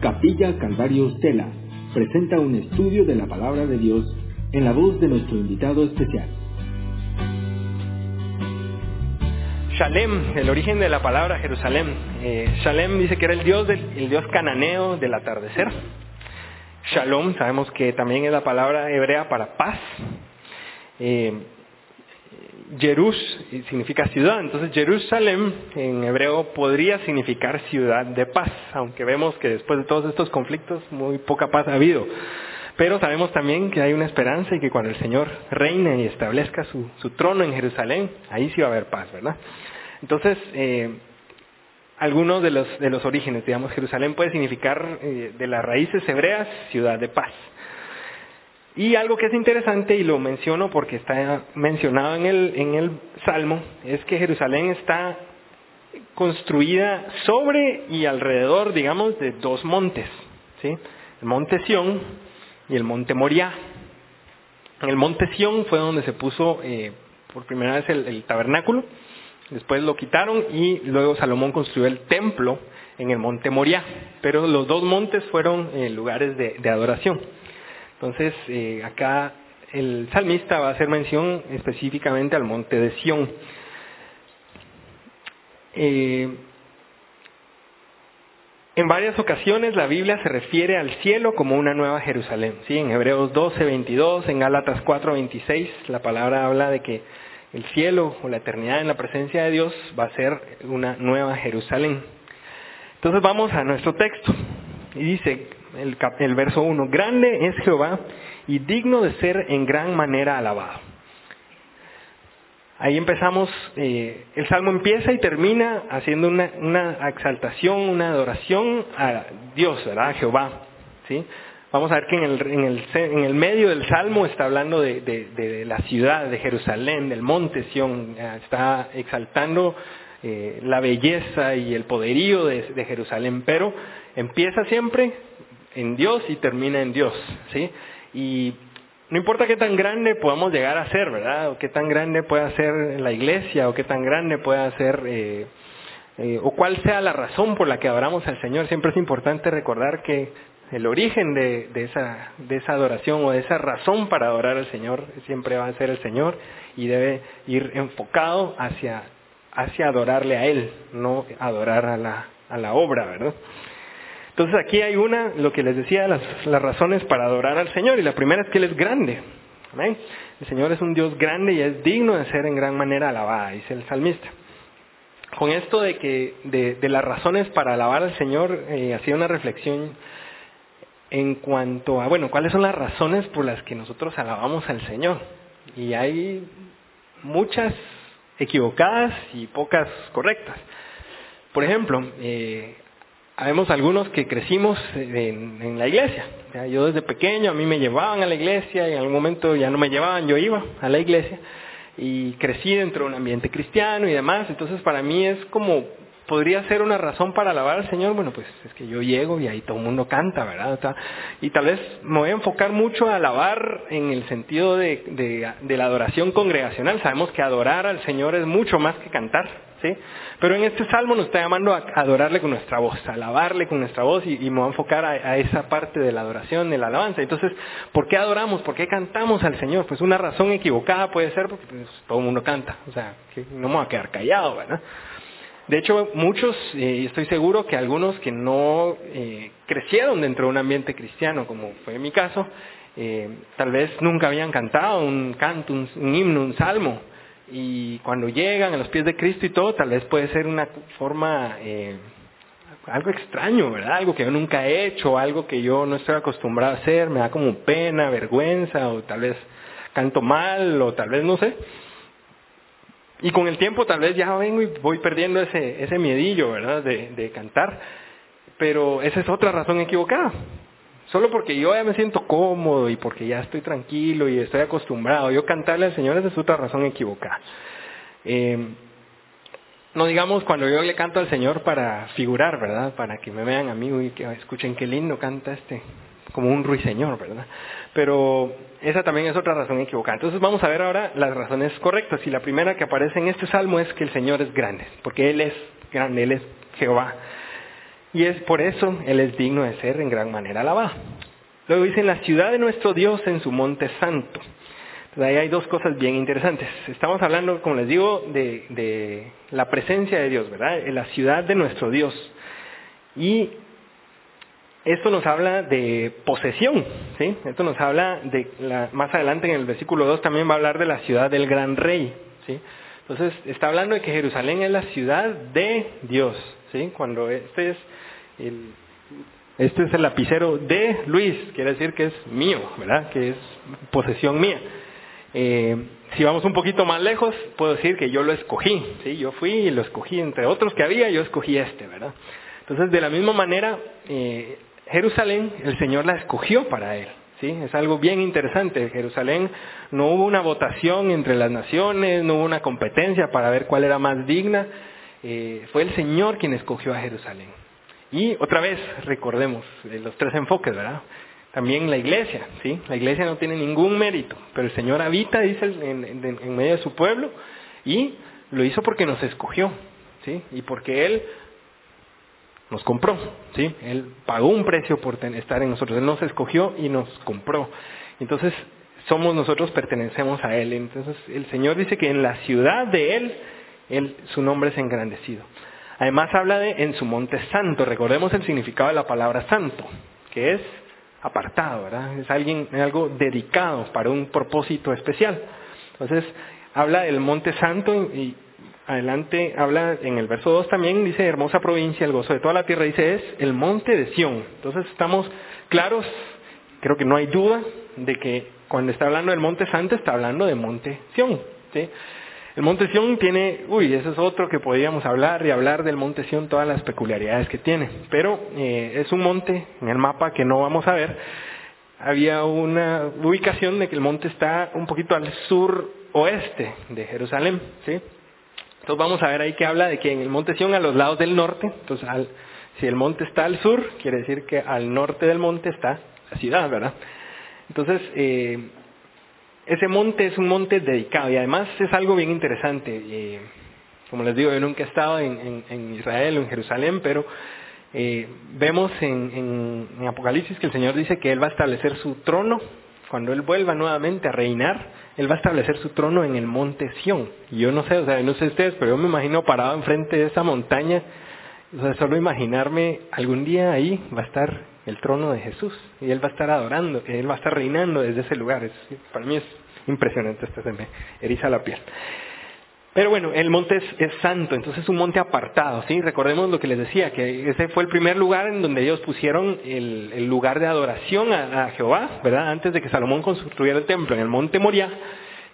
Capilla Calvario Stella presenta un estudio de la palabra de Dios en la voz de nuestro invitado especial. Shalem, el origen de la palabra Jerusalén. Eh, Shalem dice que era el dios, del, el dios cananeo del atardecer. Shalom, sabemos que también es la palabra hebrea para paz. Eh, Jerus significa ciudad, entonces Jerusalén en hebreo podría significar ciudad de paz, aunque vemos que después de todos estos conflictos muy poca paz ha habido. Pero sabemos también que hay una esperanza y que cuando el Señor reine y establezca su, trono en Jerusalén, ahí sí va a haber paz, ¿verdad? Entonces, eh, algunos de los, de los orígenes, digamos, Jerusalén puede significar eh, de las raíces hebreas ciudad de paz. Y algo que es interesante, y lo menciono porque está mencionado en el, Salmo, es que Jerusalén está construida sobre y alrededor, digamos, de dos montes, ¿sí? El monte Sión y el monte Moriah. En el monte Sión fue donde se puso eh, por primera vez el, tabernáculo, después lo quitaron y luego Salomón construyó el templo en el monte Moriah, pero los dos montes fueron eh, lugares de adoración. Entonces, eh, acá el salmista va a hacer mención específicamente al monte de Sión. Eh, en varias ocasiones la Biblia se refiere al cielo como una nueva Jerusalén. ¿sí? En Hebreos 12, 22, en Gálatas 4, 26, la palabra habla de que el cielo o la eternidad en la presencia de Dios va a ser una nueva Jerusalén. Entonces vamos a nuestro texto. Y dice, el, verso 1, grande es Jehová y digno de ser en gran manera alabado. Ahí empezamos, eh, el salmo empieza y termina haciendo una, una, exaltación, una adoración a Dios, ¿verdad? A Jehová. ¿sí? Vamos a ver que en el, en el, en el medio del salmo está hablando de, de, la ciudad de Jerusalén, del monte Sión, está exaltando eh, la belleza y el poderío de, de Jerusalén, pero empieza siempre en Dios y termina en Dios, ¿sí? Y no importa qué tan grande podamos llegar a ser, ¿verdad? O qué tan grande pueda ser la iglesia, o qué tan grande pueda ser, eh, eh, o cuál sea la razón por la que adoramos al Señor, siempre es importante recordar que el origen de, esa, de esa adoración o de esa razón para adorar al Señor siempre va a ser el Señor y debe ir enfocado hacia, hacia adorarle a Él, no adorar a la, a la obra, ¿verdad? Entonces aquí hay una, lo que les decía, las, las, razones para adorar al Señor. Y la primera es que Él es grande. ¿Amén? El Señor es un Dios grande y es digno de ser en gran manera alabada, dice el salmista. Con esto de que de, de las razones para alabar al Señor, eh, hacía una reflexión en cuanto a, bueno, cuáles son las razones por las que nosotros alabamos al Señor. Y hay muchas equivocadas y pocas correctas. Por ejemplo, eh, Habemos algunos que crecimos en, la iglesia. Yo desde pequeño a mí me llevaban a la iglesia y en algún momento ya no me llevaban, yo iba a la iglesia y crecí dentro de un ambiente cristiano y demás. Entonces para mí es como, podría ser una razón para alabar al Señor. Bueno, pues es que yo llego y ahí todo el mundo canta, ¿verdad? Y tal vez me voy a enfocar mucho a alabar en el sentido de la adoración congregacional. Sabemos que adorar al Señor es mucho más que cantar. ¿Sí? Pero en este salmo nos está llamando a adorarle con nuestra voz, a alabarle con nuestra voz y, me voy a enfocar a, esa parte de la adoración, de la alabanza. Entonces, ¿por qué adoramos? ¿Por qué cantamos al Señor? Pues una razón equivocada puede ser porque pues, todo el mundo canta, o sea, no me voy a quedar callado, ¿verdad? De hecho, muchos, y eh, estoy seguro que algunos que no eh, crecieron dentro de un ambiente cristiano, como fue mi caso, eh, tal vez nunca habían cantado un canto, un himno, un salmo, y cuando llegan a los pies de Cristo y todo, tal vez puede ser una forma, eh, algo extraño, ¿verdad? Algo que yo nunca he hecho, algo que yo no estoy acostumbrado a hacer, me da como pena, vergüenza, o tal vez canto mal, o tal vez no sé. Y con el tiempo tal vez ya vengo y voy perdiendo ese, ese miedillo, ¿verdad? De, de cantar. Pero esa es otra razón equivocada. Solo porque yo ya me siento cómodo y porque ya estoy tranquilo y estoy acostumbrado. Yo cantarle al Señor es otra razón equivocada. Eh, no digamos cuando yo le canto al Señor para figurar, ¿verdad? Para que me vean a mí y que escuchen qué lindo canta este, como un ruiseñor, ¿verdad? Pero esa también es otra razón equivocada. Entonces vamos a ver ahora las razones correctas. Y la primera que aparece en este salmo es que el Señor es grande, porque Él es grande, Él es Jehová. Y es por eso Él es digno de ser en gran manera alabado. Luego dice, en la ciudad de nuestro Dios, en su monte santo. Entonces ahí hay dos cosas bien interesantes. Estamos hablando, como les digo, de, la presencia de Dios, ¿verdad? En la ciudad de nuestro Dios. Y esto nos habla de posesión, ¿sí? Esto nos habla de, la, más adelante en el versículo 2 también va a hablar de la ciudad del gran rey, ¿sí? Entonces está hablando de que Jerusalén es la ciudad de Dios, Cuando este es el, este es el lapicero de Luis, quiere decir que es mío, ¿verdad? Que es posesión mía. Eh, si vamos un poquito más lejos, puedo decir que yo lo escogí, ¿sí? Yo fui y lo escogí entre otros que había, yo escogí este, ¿verdad? Entonces, de la misma manera, eh, Jerusalén, el Señor la escogió para él. ¿sí? Es algo bien interesante. Jerusalén no hubo una votación entre las naciones, no hubo una competencia para ver cuál era más digna. Eh, fue el Señor quien escogió a Jerusalén. Y otra vez, recordemos los tres enfoques, ¿verdad? También la iglesia, ¿sí? La iglesia no tiene ningún mérito, pero el Señor habita, dice, en, en, en medio de su pueblo y lo hizo porque nos escogió, ¿sí? Y porque Él nos compró, ¿sí? Él pagó un precio por estar en nosotros, Él nos escogió y nos compró. Entonces, somos nosotros, pertenecemos a Él. Entonces, el Señor dice que en la ciudad de Él, él su nombre es engrandecido. Además habla de en su monte santo. Recordemos el significado de la palabra santo, que es apartado, ¿verdad? Es alguien, algo dedicado para un propósito especial. Entonces, habla del monte santo y adelante habla en el verso 2 también, dice hermosa provincia, el gozo de toda la tierra, dice es el monte de Sión. Entonces estamos claros, creo que no hay duda de que cuando está hablando del monte santo está hablando de monte Sión. ¿sí? El monte Sión tiene, uy, eso es otro que podríamos hablar y hablar del monte Sión, todas las peculiaridades que tiene. Pero eh, es un monte en el mapa que no vamos a ver. Había una ubicación de que el monte está un poquito al sur oeste de Jerusalén, ¿sí? Entonces vamos a ver ahí que habla de que en el monte Sión a los lados del norte, entonces al, si el monte está al sur, quiere decir que al norte del monte está la ciudad, ¿verdad? Entonces, eh, ese monte es un monte dedicado y además es algo bien interesante. Eh, como les digo, yo nunca he estado en, Israel o en Jerusalén, pero eh, vemos en, en Apocalipsis que el Señor dice que Él va a establecer su trono cuando Él vuelva nuevamente a reinar, Él va a establecer su trono en el monte Sión. Y yo no sé, o sea, no sé ustedes, pero yo me imagino parado enfrente de esa montaña, o sea, solo imaginarme algún día ahí va a estar el trono de Jesús y Él va a estar adorando, Él va a estar reinando desde ese lugar. Es, para mí es impresionante, esto se me eriza la piel. Pero bueno, el monte es, es, santo, entonces es un monte apartado, ¿sí? Recordemos lo que les decía, que ese fue el primer lugar en donde ellos pusieron el, lugar de adoración a, a, Jehová, ¿verdad? Antes de que Salomón construyera el templo en el monte Moriah,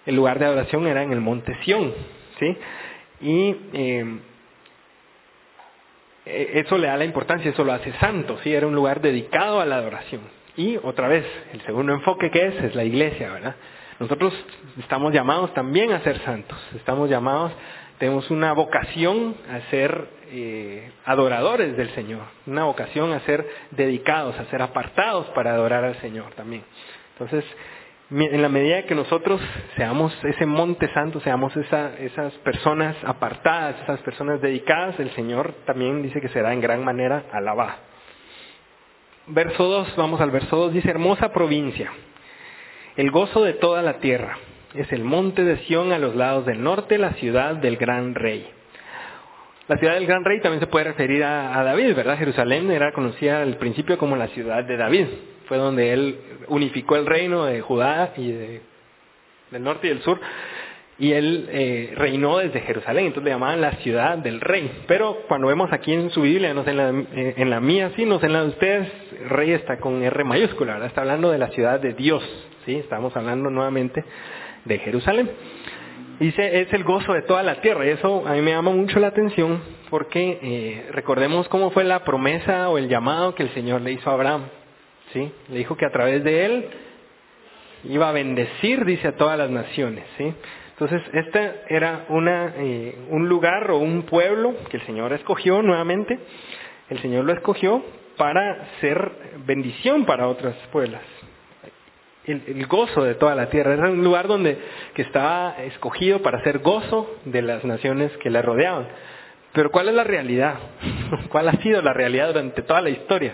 el lugar de adoración era en el monte Sión, ¿sí? Y eh, eso le da la importancia, eso lo hace santo, ¿sí? Era un lugar dedicado a la adoración. Y otra vez, el segundo enfoque que es, es la iglesia, ¿verdad? Nosotros estamos llamados también a ser santos, estamos llamados, tenemos una vocación a ser eh, adoradores del Señor, una vocación a ser dedicados, a ser apartados para adorar al Señor también. Entonces, en la medida que nosotros seamos ese monte santo, seamos esa, esas personas apartadas, esas personas dedicadas, el Señor también dice que será en gran manera alabado. Verso 2, vamos al verso 2, dice hermosa provincia, el gozo de toda la tierra. Es el monte de Sión a los lados del norte, la ciudad del gran rey. La ciudad del gran rey también se puede referir a, David, ¿verdad? Jerusalén era conocida al principio como la ciudad de David. Fue donde él unificó el reino de Judá y de, del norte y del sur. Y él eh, reinó desde Jerusalén, entonces le llamaban la ciudad del rey. Pero cuando vemos aquí en su Biblia, no sé, en la, en la mía sí, no sé en la de ustedes, rey está con R mayúscula, ¿verdad? Está hablando de la ciudad de Dios, ¿sí? Estamos hablando nuevamente de Jerusalén. Dice, es el gozo de toda la tierra. Y eso a mí me llama mucho la atención porque eh, recordemos cómo fue la promesa o el llamado que el Señor le hizo a Abraham. ¿Sí? Le dijo que a través de él iba a bendecir, dice, a todas las naciones. ¿sí? Entonces, este era una, eh, un lugar o un pueblo que el Señor escogió nuevamente. El Señor lo escogió para ser bendición para otras pueblos el, el, gozo de toda la tierra. Era un lugar donde que estaba escogido para ser gozo de las naciones que le rodeaban. Pero ¿cuál es la realidad? ¿Cuál ha sido la realidad durante toda la historia?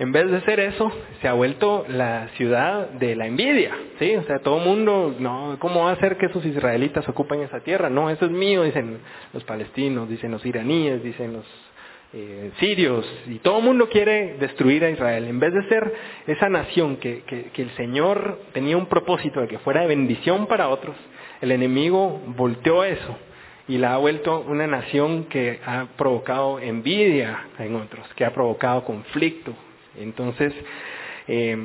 En vez de ser eso, se ha vuelto la ciudad de la envidia, ¿sí? O sea, todo el mundo, no, ¿cómo va a ser que esos israelitas ocupen esa tierra? No, eso es mío, dicen los palestinos, dicen los iraníes, dicen los eh, sirios, y todo el mundo quiere destruir a Israel. En vez de ser esa nación que, que, que el Señor tenía un propósito de que fuera de bendición para otros, el enemigo volteó eso y la ha vuelto una nación que ha provocado envidia en otros, que ha provocado conflicto, entonces, eh,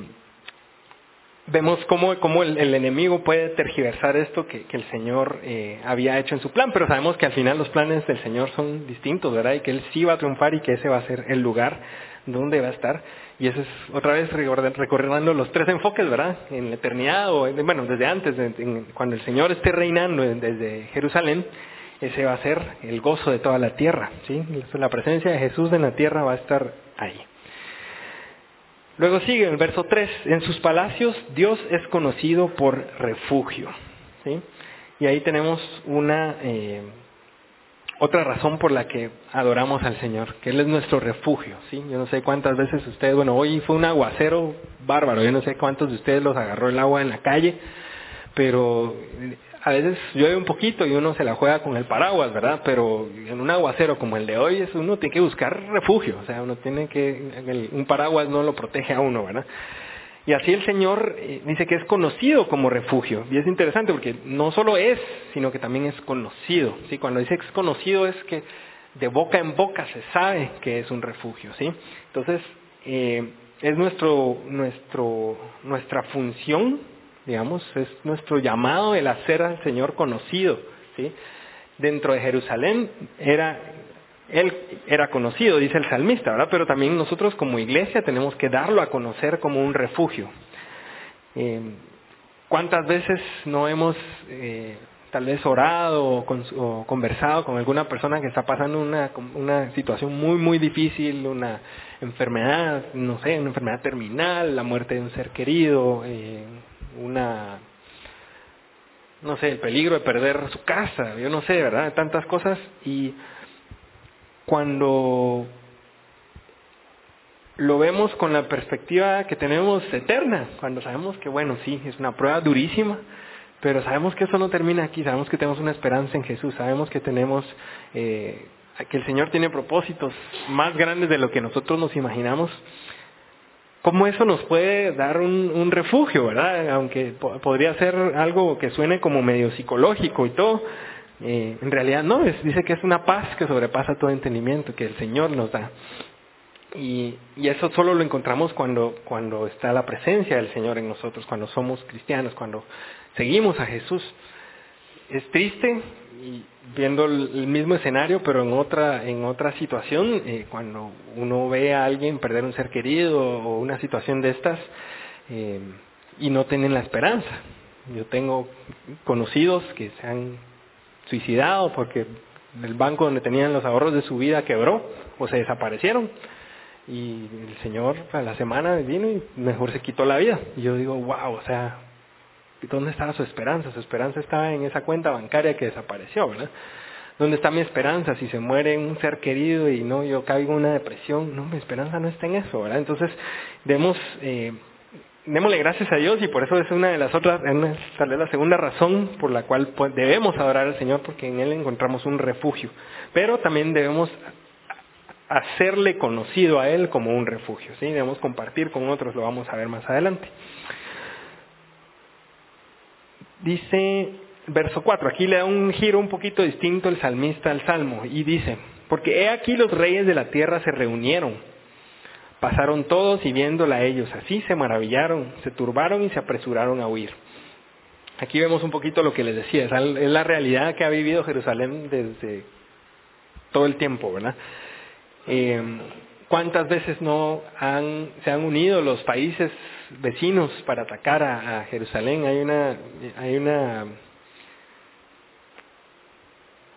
vemos cómo, el, enemigo puede tergiversar esto que, el Señor eh, había hecho en su plan, pero sabemos que al final los planes del Señor son distintos, ¿verdad? Y que Él sí va a triunfar y que ese va a ser el lugar donde va a estar. Y eso es otra vez recorriendo los tres enfoques, ¿verdad? En la eternidad, o bueno, desde antes, cuando el Señor esté reinando desde Jerusalén, ese va a ser el gozo de toda la tierra, ¿sí? La presencia de Jesús en la tierra va a estar ahí. Luego sigue el verso 3, en sus palacios Dios es conocido por refugio. ¿sí? Y ahí tenemos una eh, otra razón por la que adoramos al Señor, que Él es nuestro refugio. ¿sí? Yo no sé cuántas veces ustedes, bueno, hoy fue un aguacero bárbaro, yo no sé cuántos de ustedes los agarró el agua en la calle, pero a veces llueve un poquito y uno se la juega con el paraguas, ¿verdad? Pero en un aguacero como el de hoy, es uno tiene que buscar refugio, o sea, uno tiene que, un paraguas no lo protege a uno, ¿verdad? Y así el Señor eh, dice que es conocido como refugio. Y es interesante porque no solo es, sino que también es conocido. ¿sí? Cuando dice que es conocido es que de boca en boca se sabe que es un refugio. ¿sí? Entonces, eh, es nuestro, nuestro, nuestra función digamos, es nuestro llamado el hacer al Señor conocido, ¿sí? Dentro de Jerusalén era, él era conocido, dice el salmista, ¿verdad? Pero también nosotros como iglesia tenemos que darlo a conocer como un refugio. Eh, ¿Cuántas veces no hemos eh, tal vez orado o, conversado con alguna persona que está pasando una, una situación muy, muy difícil, una enfermedad, no sé, una enfermedad terminal, la muerte de un ser querido, eh, una, no sé, el peligro de perder su casa, yo no sé, ¿verdad? Tantas cosas. Y cuando lo vemos con la perspectiva que tenemos eterna, cuando sabemos que, bueno, sí, es una prueba durísima, pero sabemos que eso no termina aquí, sabemos que tenemos una esperanza en Jesús, sabemos que tenemos, eh, que el Señor tiene propósitos más grandes de lo que nosotros nos imaginamos, cómo eso nos puede dar un, refugio, ¿verdad? Aunque podría ser algo que suene como medio psicológico y todo, eh, en realidad no, dice que es una paz que sobrepasa todo entendimiento, que el Señor nos da. Y, y, eso solo lo encontramos cuando, cuando está la presencia del Señor en nosotros, cuando somos cristianos, cuando seguimos a Jesús. Es triste y viendo el mismo escenario, pero en otra, en otra situación, eh, cuando uno ve a alguien perder un ser querido o una situación de estas eh, y no tienen la esperanza. Yo tengo conocidos que se han suicidado porque el banco donde tenían los ahorros de su vida quebró o se desaparecieron. Y el Señor a la semana vino y mejor se quitó la vida. Y yo digo, wow, o sea, ¿Dónde estaba su esperanza? Su esperanza estaba en esa cuenta bancaria que desapareció, ¿verdad? ¿Dónde está mi esperanza? Si se muere un ser querido y no, yo caigo en una depresión, no, mi esperanza no está en eso, ¿verdad? Entonces, demos, eh, démosle gracias a Dios y por eso es una de las otras, tal vez la segunda razón por la cual pues, debemos adorar al Señor, porque en Él encontramos un refugio. Pero también debemos hacerle conocido a Él como un refugio, ¿sí? Debemos compartir con otros, lo vamos a ver más adelante. Dice verso 4, aquí le da un giro un poquito distinto el salmista al salmo y dice, porque he aquí los reyes de la tierra se reunieron, pasaron todos y viéndola ellos, así se maravillaron, se turbaron y se apresuraron a huir. Aquí vemos un poquito lo que les decía, es la realidad que ha vivido Jerusalén desde todo el tiempo, ¿verdad? Eh, ¿Cuántas veces no han, se han unido los países vecinos para atacar a, Jerusalén? Hay una, hay una,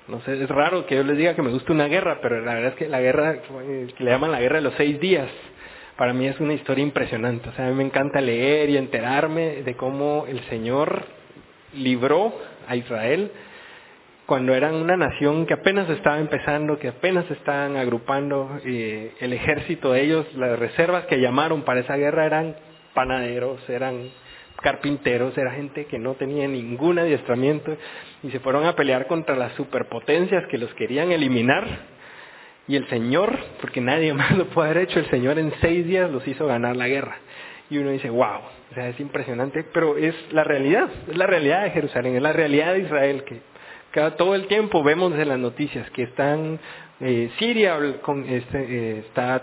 no sé, es raro que yo les diga que me gusta una guerra, pero la verdad es que la guerra, que le llaman la guerra de los seis días, para mí es una historia impresionante. O sea, a mí me encanta leer y enterarme de cómo el Señor libró a Israel cuando eran una nación que apenas estaba empezando, que apenas estaban agrupando eh, el ejército de ellos, las reservas que llamaron para esa guerra eran panaderos, eran carpinteros, era gente que no tenía ningún adiestramiento y se fueron a pelear contra las superpotencias que los querían eliminar. Y el Señor, porque nadie más lo puede haber hecho, el Señor en seis días los hizo ganar la guerra. Y uno dice, wow, o sea, es impresionante, pero es la realidad, es la realidad de Jerusalén, es la realidad de Israel, que cada, todo el tiempo vemos en las noticias que están, eh, Siria con, este, eh, está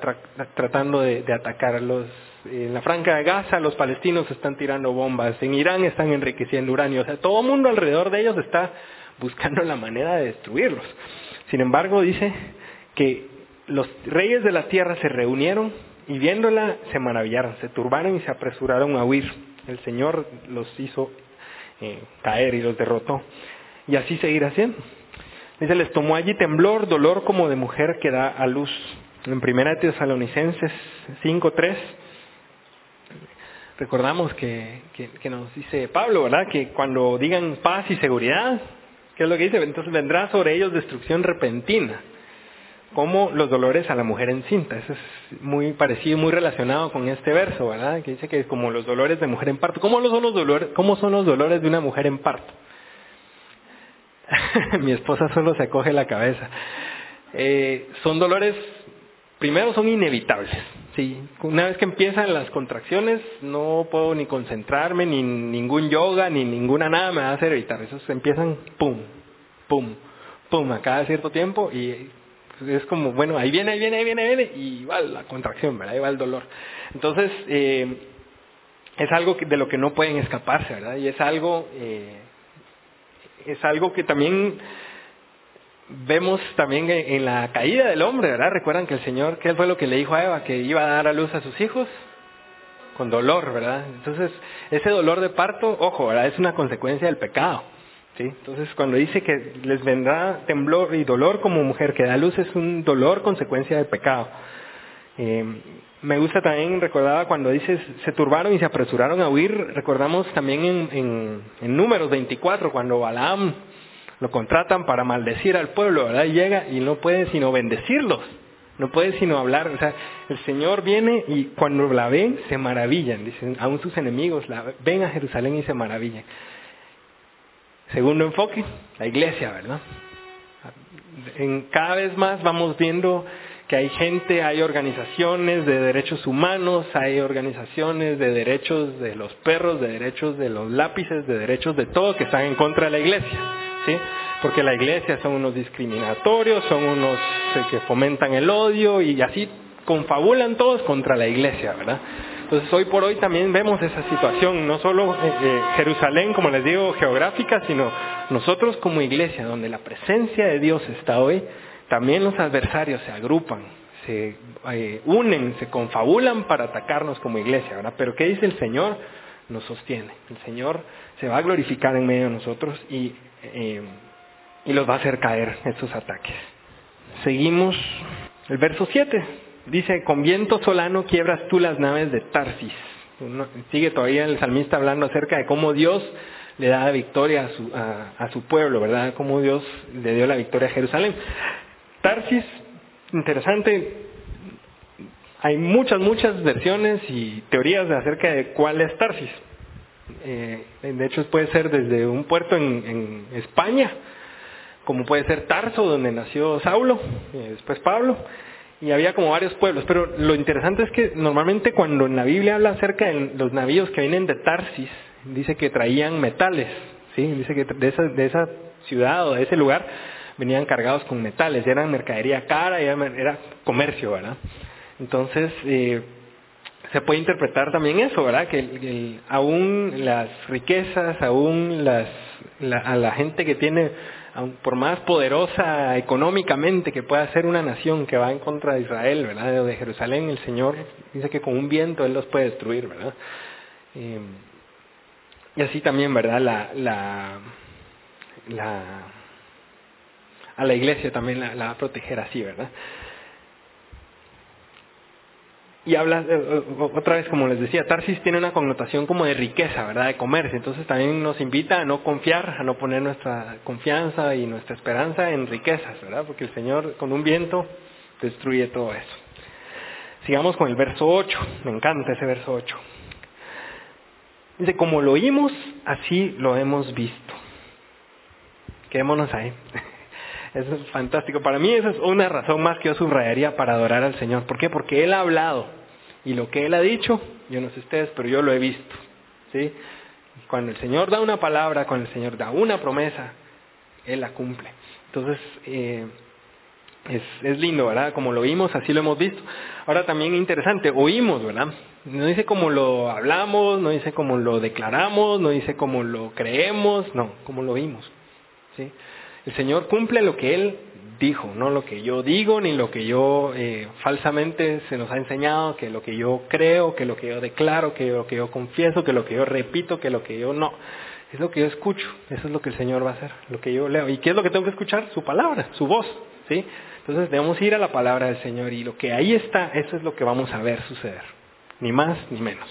tratando de, de atacar a los en la Franca de Gaza los palestinos están tirando bombas, en Irán están enriqueciendo uranio, o sea, todo el mundo alrededor de ellos está buscando la manera de destruirlos. Sin embargo, dice que los reyes de la tierra se reunieron y viéndola se maravillaron, se turbaron y se apresuraron a huir. El Señor los hizo eh, caer y los derrotó. Y así seguir haciendo. Dice, les tomó allí temblor, dolor como de mujer que da a luz. En Primera Tesalonicenses 5.3 recordamos que, que, nos dice Pablo, ¿verdad? Que cuando digan paz y seguridad, ¿qué es lo que dice? Entonces vendrá sobre ellos destrucción repentina, como los dolores a la mujer encinta. Eso es muy parecido, muy relacionado con este verso, ¿verdad? Que dice que es como los dolores de mujer en parto. ¿Cómo son los dolores, cómo son los dolores de una mujer en parto? Mi esposa solo se acoge la cabeza. Eh, son dolores, primero son inevitables Sí, una vez que empiezan las contracciones no puedo ni concentrarme, ni ningún yoga, ni ninguna nada me va a hacer evitar. Esos empiezan pum, pum, pum a cada cierto tiempo y es como, bueno, ahí viene, ahí viene, ahí viene, ahí viene y va la contracción, ¿verdad? Ahí va el dolor. Entonces, eh, es algo de lo que no pueden escaparse, ¿verdad? Y es algo, eh, es algo que también vemos también en la caída del hombre, ¿verdad? Recuerdan que el Señor, ¿qué fue lo que le dijo a Eva? Que iba a dar a luz a sus hijos con dolor, ¿verdad? Entonces, ese dolor de parto, ojo, ¿verdad? Es una consecuencia del pecado. ¿sí? Entonces, cuando dice que les vendrá temblor y dolor como mujer que da luz, es un dolor consecuencia del pecado. Eh, me gusta también, recordaba cuando dice se turbaron y se apresuraron a huir, recordamos también en, en, Números 24, cuando Balaam lo contratan para maldecir al pueblo. Y llega y no puede sino bendecirlos, no puede sino hablar, o sea, el Señor viene y cuando la ven se maravillan, dicen, aún sus enemigos la ven a Jerusalén y se maravillan. Segundo enfoque, la iglesia, ¿verdad? En, cada vez más vamos viendo que hay gente, hay organizaciones de derechos humanos, hay organizaciones de derechos de los perros, de derechos de los lápices, de derechos de todo que están en contra de la iglesia. ¿sí? Porque la iglesia son unos discriminatorios, son unos eh, que fomentan el odio y así confabulan todos contra la iglesia, ¿verdad? Entonces hoy por hoy también vemos esa situación, no solo eh, eh, Jerusalén, como les digo, geográfica, sino nosotros como iglesia, donde la presencia de Dios está hoy, también los adversarios se agrupan, se unen, se confabulan para atacarnos como iglesia, ¿verdad? Pero ¿qué dice el Señor? Nos sostiene. El Señor se va a glorificar en medio de nosotros y eh, y los va a hacer caer estos ataques. Seguimos el verso 7. Dice, con viento solano quiebras tú las naves de Tarsis. sigue todavía el salmista hablando acerca de cómo Dios le da la victoria a su, a, su pueblo, ¿verdad? Cómo Dios le dio la victoria a Jerusalén. Tarsis, interesante, hay muchas, muchas versiones y teorías acerca de cuál es Tarsis. Eh, de hecho, puede ser desde un puerto en, España, como puede ser Tarso, donde nació Saulo, y después Pablo, y había como varios pueblos. Pero lo interesante es que normalmente cuando en la Biblia habla acerca de los navíos que vienen de Tarsis, dice que traían metales, ¿sí? dice que de esa, de esa ciudad o de ese lugar venían cargados con metales, eran mercadería cara, era, comercio, ¿verdad? Entonces, eh, se puede interpretar también eso, ¿verdad? Que aún las riquezas, aún las, a la gente que tiene, por más poderosa económicamente que pueda ser una nación que va en contra de Israel, ¿verdad? De Jerusalén, el Señor dice que con un viento Él los puede destruir, ¿verdad? Eh, y así también, ¿verdad? La, la, la, a la iglesia también la, va a proteger así, ¿verdad? y habla, eh, otra vez como les decía, Tarsis tiene una connotación como de riqueza, ¿verdad? De comercio. Entonces también nos invita a no confiar, a no poner nuestra confianza y nuestra esperanza en riquezas, ¿verdad? Porque el Señor con un viento destruye todo eso. Sigamos con el verso 8, me encanta ese verso 8. Dice, como lo oímos, así lo hemos visto. Quedémonos ahí. Eso es fantástico. Para mí esa es una razón más que yo subrayaría para adorar al Señor. ¿Por qué? Porque Él ha hablado. Y lo que Él ha dicho, yo no sé ustedes, pero yo lo he visto. ¿sí? Cuando el Señor da una palabra, cuando el Señor da una promesa, Él la cumple. Entonces, eh, es, es lindo, ¿verdad? Como lo oímos, así lo hemos visto. Ahora también interesante, oímos, ¿verdad? No dice como lo hablamos, no dice como lo declaramos, no dice como lo creemos, no, como lo oímos. ¿sí? El Señor cumple lo que Él dijo, no lo que yo digo, ni lo que yo eh, falsamente se nos ha enseñado, que lo que yo creo, que lo que yo declaro, que lo que yo confieso, que lo que yo repito, que lo que yo no. Es lo que yo escucho, eso es lo que el Señor va a hacer, lo que yo leo. ¿Y qué es lo que tengo que escuchar? Su palabra, su voz, ¿sí? Entonces debemos ir a la palabra del Señor y lo que ahí está, eso es lo que vamos a ver suceder, ni más ni menos.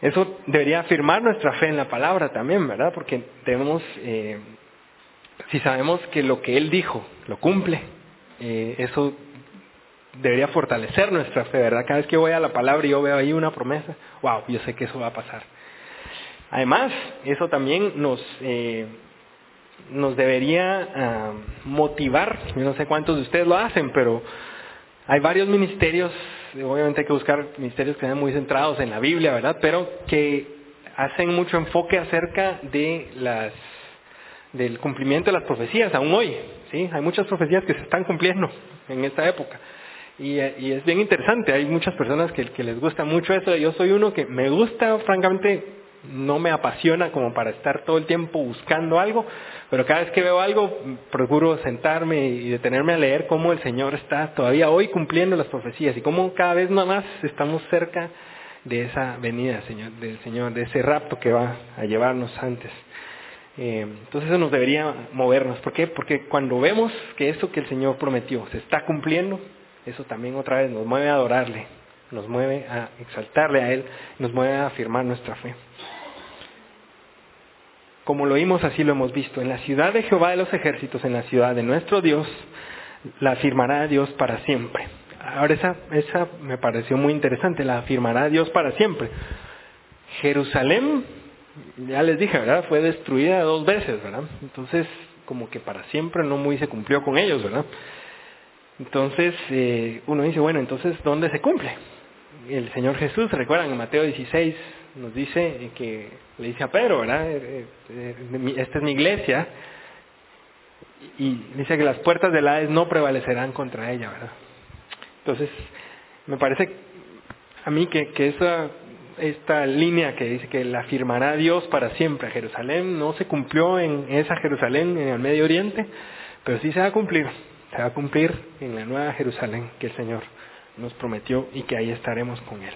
Eso debería afirmar nuestra fe en la palabra también, ¿verdad? Porque debemos eh, si sabemos que lo que Él dijo lo cumple, eh, eso debería fortalecer nuestra fe, ¿verdad? Cada vez que voy a la palabra y yo veo ahí una promesa, wow, yo sé que eso va a pasar. Además, eso también nos, eh, nos debería ah, motivar, yo no sé cuántos de ustedes lo hacen, pero hay varios ministerios, obviamente hay que buscar ministerios que sean muy centrados en la Biblia, ¿verdad? Pero que hacen mucho enfoque acerca de las del cumplimiento de las profecías, aún hoy. ¿sí? Hay muchas profecías que se están cumpliendo en esta época. Y, es bien interesante, hay muchas personas que, que, les gusta mucho eso. Yo soy uno que me gusta, francamente, no me apasiona como para estar todo el tiempo buscando algo, pero cada vez que veo algo procuro sentarme y detenerme a leer cómo el Señor está todavía hoy cumpliendo las profecías y cómo cada vez más estamos cerca de esa venida Señor, del Señor, de ese rapto que va a llevarnos antes. Eh, entonces eso nos debería movernos. ¿Por qué? Porque cuando vemos que eso que el Señor prometió se está cumpliendo, eso también otra vez nos mueve a adorarle, nos mueve a exaltarle a Él, nos mueve a afirmar nuestra fe. Como lo oímos, así lo hemos visto. En la ciudad de Jehová de los ejércitos, en la ciudad de nuestro Dios, la afirmará Dios para siempre. Ahora esa, esa me pareció muy interesante, la afirmará Dios para siempre. Jerusalén ya les dije, ¿verdad? Fue destruida dos veces, ¿verdad? Entonces, como que para siempre no muy se cumplió con ellos, ¿verdad? Entonces, eh, uno dice, bueno, entonces, ¿dónde se cumple? El Señor Jesús, recuerdan, en Mateo 16 nos dice que le dice a Pedro, ¿verdad? Eh, eh, esta es mi iglesia. Y dice que las puertas del Hades no prevalecerán contra ella, ¿verdad? Entonces, me parece a mí que, que esa esta línea que dice que la firmará Dios para siempre a Jerusalén, no se cumplió en esa Jerusalén, en el Medio Oriente, pero sí se va a cumplir, se va a cumplir en la nueva Jerusalén que el Señor nos prometió y que ahí estaremos con Él.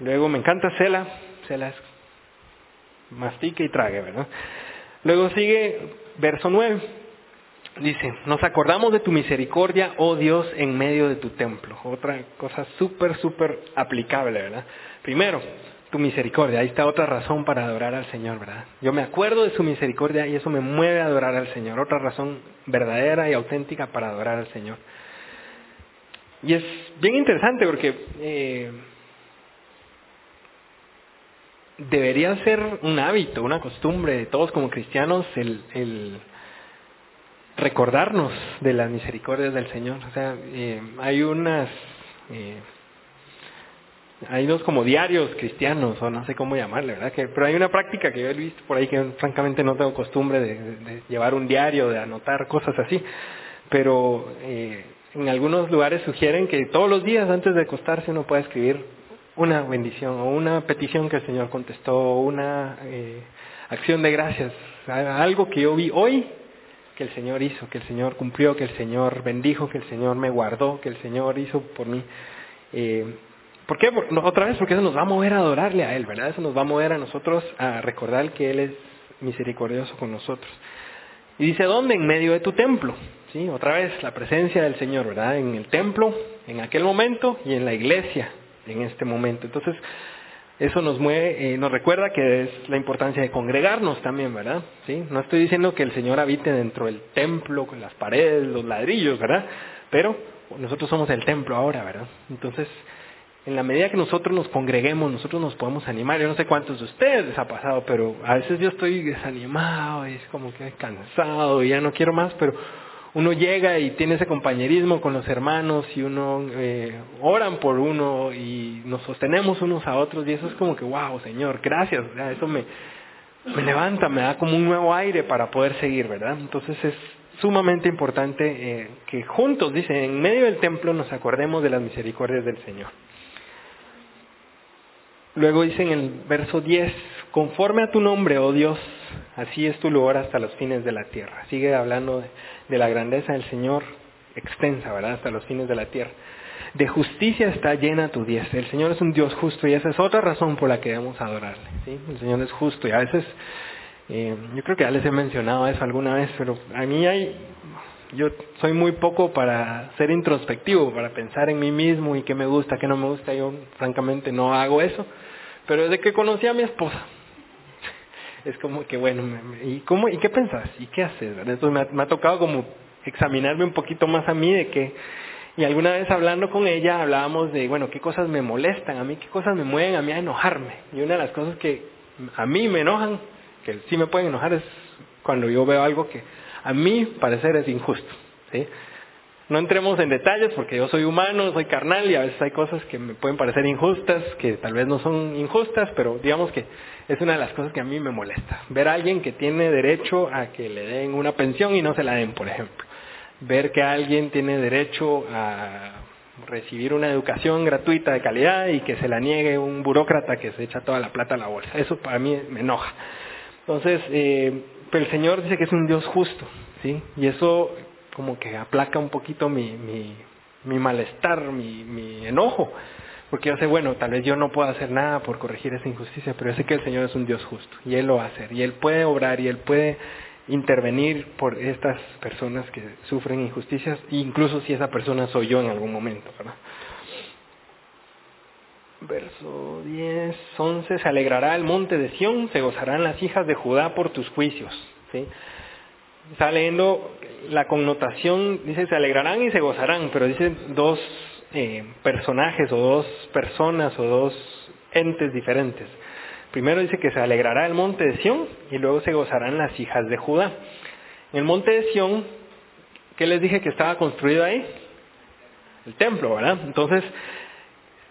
Luego me encanta Cela, Cela es mastique y trague, ¿verdad? Luego sigue verso 9. Dice, nos acordamos de tu misericordia, oh Dios, en medio de tu templo. Otra cosa súper, súper aplicable, ¿verdad? Primero, tu misericordia. Ahí está otra razón para adorar al Señor, ¿verdad? Yo me acuerdo de su misericordia y eso me mueve a adorar al Señor. Otra razón verdadera y auténtica para adorar al Señor. Y es bien interesante porque eh, debería ser un hábito, una costumbre de todos como cristianos el, el recordarnos de las misericordias del Señor. O sea, eh, hay unas, eh, hay unos como diarios cristianos, o no sé cómo llamarle, ¿verdad? Que, pero hay una práctica que yo he visto por ahí que francamente no tengo costumbre de, llevar un diario, de anotar cosas así, pero eh, en algunos lugares sugieren que todos los días antes de acostarse uno puede escribir una bendición o una petición que el Señor contestó, o una acción de gracias, algo que yo vi hoy que el Señor hizo, que el Señor cumplió, que el Señor bendijo, que el Señor me guardó, que el Señor hizo por mí. Eh, ¿Por qué? otra vez, porque eso nos va a mover a adorarle a Él, ¿verdad? Eso nos va a mover a nosotros a recordar que Él es misericordioso con nosotros. Y dice, ¿dónde? En medio de tu templo. ¿Sí? Otra vez, la presencia del Señor, ¿verdad? En el templo, en aquel momento, y en la iglesia, en este momento. Entonces, eso nos mueve, eh, nos recuerda que es la importancia de congregarnos también, ¿verdad? ¿Sí? No estoy diciendo que el Señor habite dentro del templo, con las paredes, los ladrillos, ¿verdad? Pero nosotros somos el templo ahora, ¿verdad? Entonces, en la medida que nosotros nos congreguemos, nosotros nos podemos animar. Yo no sé cuántos de ustedes les ha pasado, pero a veces yo estoy desanimado y es como que cansado y ya no quiero más, pero uno llega y tiene ese compañerismo con los hermanos y uno eh, oran por uno y nos sostenemos unos a otros y eso es como que, wow, Señor, gracias, eso me, me levanta, me da como un nuevo aire para poder seguir, ¿verdad? Entonces es sumamente importante eh, que juntos, dice, en medio del templo nos acordemos de las misericordias del Señor. Luego dice en el verso 10, conforme a tu nombre, oh Dios, así es tu lugar hasta los fines de la tierra. Sigue hablando de, la grandeza del Señor extensa, ¿verdad? Hasta los fines de la tierra. De justicia está llena tu diez. El Señor es un Dios justo y esa es otra razón por la que debemos adorarle. El Señor es justo y a veces, eh, yo creo que ya les he mencionado eso alguna vez, pero a mí hay, yo soy muy poco para ser introspectivo, para pensar en mí mismo y qué me gusta, qué no me gusta. Yo francamente no hago eso. Pero desde que conocí a mi esposa, es como que, bueno, ¿y, cómo, ¿y qué pensás? ¿Y qué haces? Entonces me ha, tocado como examinarme un poquito más a mí de que, y alguna vez hablando con ella hablábamos de, bueno, qué cosas me molestan a mí, qué cosas me mueven a mí a enojarme. Y una de las cosas que a mí me enojan, que sí me pueden enojar, es cuando yo veo algo que a mí parecer es injusto. No entremos en detalles porque yo soy humano, soy carnal y a veces hay cosas que me pueden parecer injustas, que tal vez no son injustas, pero digamos que es una de las cosas que a mí me molesta. Ver a alguien que tiene derecho a que le den una pensión y no se la den, por ejemplo. Ver que alguien tiene derecho a recibir una educación gratuita de calidad y que se la niegue un burócrata que se echa toda la plata a la bolsa. Eso para mí me enoja. Entonces, eh, pero el Señor dice que es un Dios justo, ¿sí? Y eso como que aplaca un poquito mi, mi, malestar, mi, enojo. Porque yo sé, bueno, tal vez yo no puedo hacer nada por corregir esa injusticia, pero yo sé que el Señor es un Dios justo y Él lo va a hacer y Él puede obrar y Él puede intervenir por estas personas que sufren injusticias, incluso si esa persona soy yo en algún momento. ¿verdad? Verso 10, 11, se alegrará el monte de Sión, se gozarán las hijas de Judá por tus juicios. ¿sí? Está leyendo la connotación, dice se alegrarán y se gozarán, pero dice dos eh, personajes o dos personas o dos entes diferentes. Primero dice que se alegrará el monte de Sión y luego se gozarán las hijas de Judá. En el monte de Sión, ¿qué les dije que estaba construido ahí? El templo, ¿verdad? Entonces,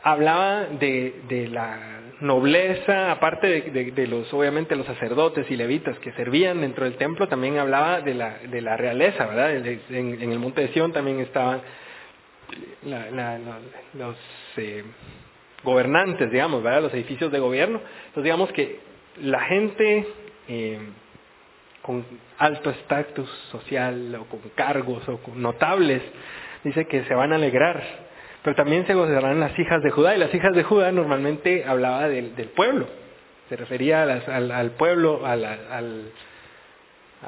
hablaba de, la nobleza, aparte de, los, obviamente, los sacerdotes y levitas que servían dentro del templo, también hablaba de la, de la realeza, ¿verdad? En, el monte de Sión también estaban los eh, gobernantes, digamos, ¿verdad? Los edificios de gobierno. Entonces, digamos que la gente eh, con alto estatus social o con cargos o con notables, dice que se van a alegrar pero también se gozarán las hijas de Judá, y las hijas de Judá normalmente hablaba del, pueblo, se refería al, pueblo, a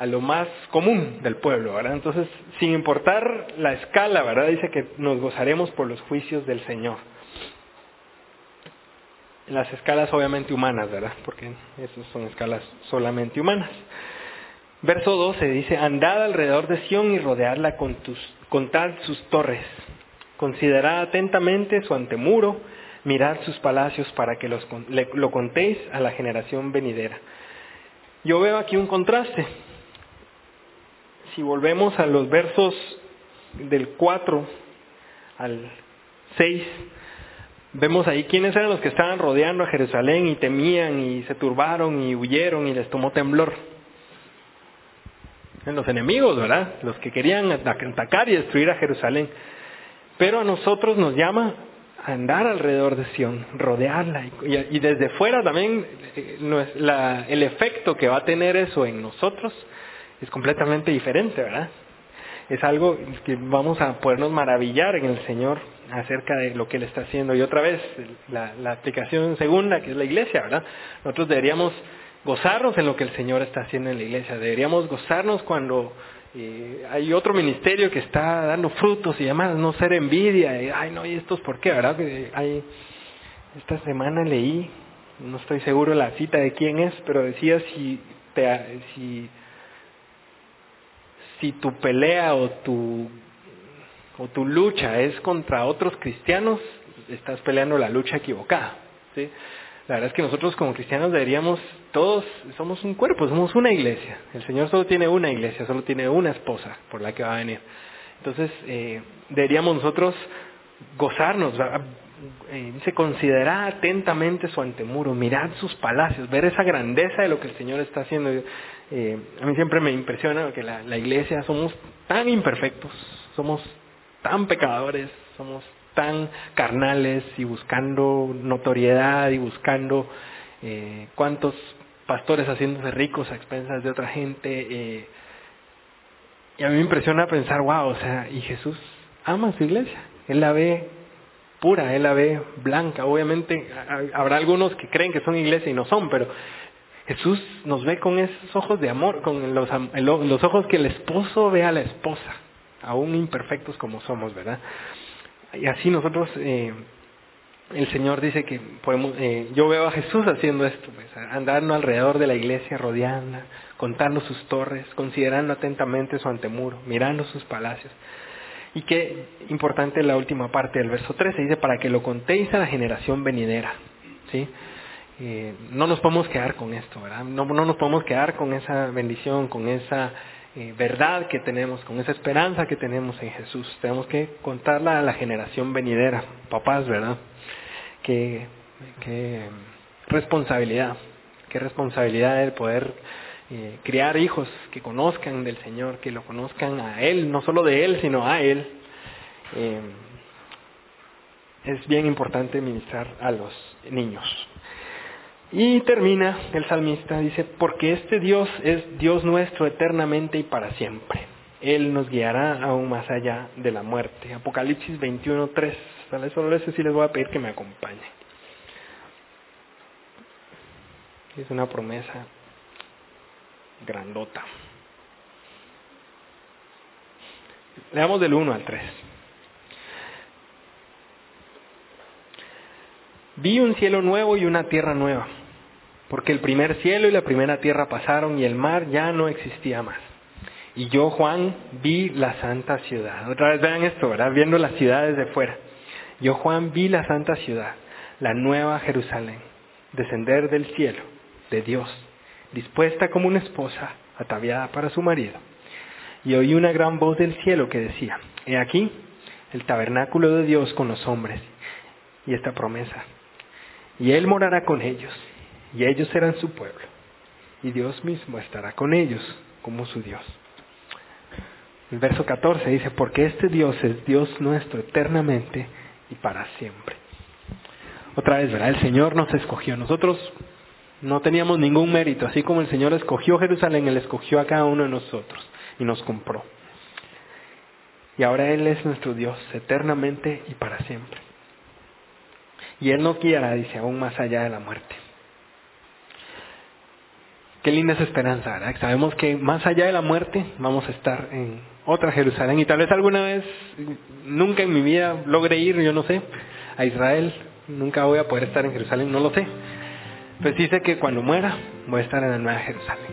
lo más común del pueblo, ¿verdad? Entonces, sin importar la escala, ¿verdad? Dice que nos gozaremos por los juicios del Señor. Las escalas obviamente humanas, ¿verdad? Porque esas son escalas solamente humanas. Verso 12 dice, andad alrededor de Sión y rodearla con tus, sus torres Considerad atentamente su antemuro, mirad sus palacios para que los, lo contéis a la generación venidera. Yo veo aquí un contraste. Si volvemos a los versos del 4 al 6, vemos ahí quiénes eran los que estaban rodeando a Jerusalén y temían y se turbaron y huyeron y les tomó temblor. En los enemigos, ¿verdad? Los que querían atacar y destruir a Jerusalén. Pero a nosotros nos llama a andar alrededor de Sion, rodearla. Y, desde fuera también eh, el efecto que va a tener eso en nosotros es completamente diferente, ¿verdad? Es algo que vamos a podernos maravillar en el Señor acerca de lo que Él está haciendo. Y otra vez, la aplicación segunda, que es la iglesia, ¿verdad? Nosotros deberíamos gozarnos en lo que el Señor está haciendo en la iglesia. Deberíamos gozarnos cuando eh, hay otro ministerio que está dando frutos y demás, no ser envidia. Y, Ay, no, ¿y estos por qué? ¿Verdad? Hay, esta semana leí, no estoy seguro la cita de quién es, pero decía si, te, si, si tu pelea o tu, o tu lucha es contra otros cristianos, estás peleando la lucha equivocada. La verdad es que nosotros como cristianos deberíamos, todos somos un cuerpo, somos una iglesia. El Señor solo tiene una iglesia, solo tiene una esposa por la que va a venir. Entonces, eh, deberíamos nosotros gozarnos, eh, dice, atentamente su antemuro, mirar sus palacios, ver esa grandeza de lo que el Señor está haciendo. Eh, a mí siempre me impresiona que la, la iglesia somos tan imperfectos, somos tan pecadores, somos tan carnales y buscando notoriedad y buscando eh, cuántos pastores haciéndose ricos a expensas de otra gente. Eh, y a mí me impresiona pensar, wow, o sea, y Jesús ama su iglesia. Él la ve pura, él la ve blanca. Obviamente habrá algunos que creen que son iglesia y no son, pero Jesús nos ve con esos ojos de amor, con los, los ojos que el esposo ve a la esposa, aún imperfectos como somos, ¿verdad? Y así nosotros, eh, el Señor dice que podemos, eh, yo veo a Jesús haciendo esto, pues, andando alrededor de la iglesia, rodeando, contando sus torres, considerando atentamente su antemuro, mirando sus palacios. Y qué importante la última parte del verso 13, dice, para que lo contéis a la generación venidera. ¿sí? Eh, no nos podemos quedar con esto, ¿verdad? No, no nos podemos quedar con esa bendición, con esa eh, verdad que tenemos, con esa esperanza que tenemos en Jesús. Tenemos que contarla a la generación venidera, papás, ¿verdad? Qué, qué responsabilidad, qué responsabilidad el poder eh, criar hijos que conozcan del Señor, que lo conozcan a Él, no solo de Él, sino a Él. Eh, es bien importante ministrar a los niños. Y termina el salmista, dice, porque este Dios es Dios nuestro eternamente y para siempre. Él nos guiará aún más allá de la muerte. Apocalipsis 21, 3. Solo eso sí les voy a pedir que me acompañen. Es una promesa grandota. Leamos del 1 al 3. Vi un cielo nuevo y una tierra nueva, porque el primer cielo y la primera tierra pasaron y el mar ya no existía más. Y yo, Juan, vi la santa ciudad. Otra vez vean esto, ¿verdad? Viendo las ciudades de fuera. Yo, Juan, vi la santa ciudad, la nueva Jerusalén, descender del cielo, de Dios, dispuesta como una esposa ataviada para su marido. Y oí una gran voz del cielo que decía, He aquí el tabernáculo de Dios con los hombres, y esta promesa, y Él morará con ellos, y ellos serán su pueblo, y Dios mismo estará con ellos como su Dios. El verso 14 dice, porque este Dios es Dios nuestro eternamente y para siempre. Otra vez, ¿verdad? El Señor nos escogió. Nosotros no teníamos ningún mérito. Así como el Señor escogió Jerusalén, Él escogió a cada uno de nosotros y nos compró. Y ahora Él es nuestro Dios eternamente y para siempre. Y Él nos guiará, dice, aún más allá de la muerte. Qué linda es esperanza, ¿verdad? Sabemos que más allá de la muerte vamos a estar en otra Jerusalén. Y tal vez alguna vez, nunca en mi vida logre ir, yo no sé, a Israel. Nunca voy a poder estar en Jerusalén, no lo sé. Pues dice que cuando muera voy a estar en la Nueva Jerusalén.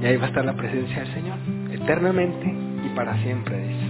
Y ahí va a estar la presencia del Señor, eternamente y para siempre.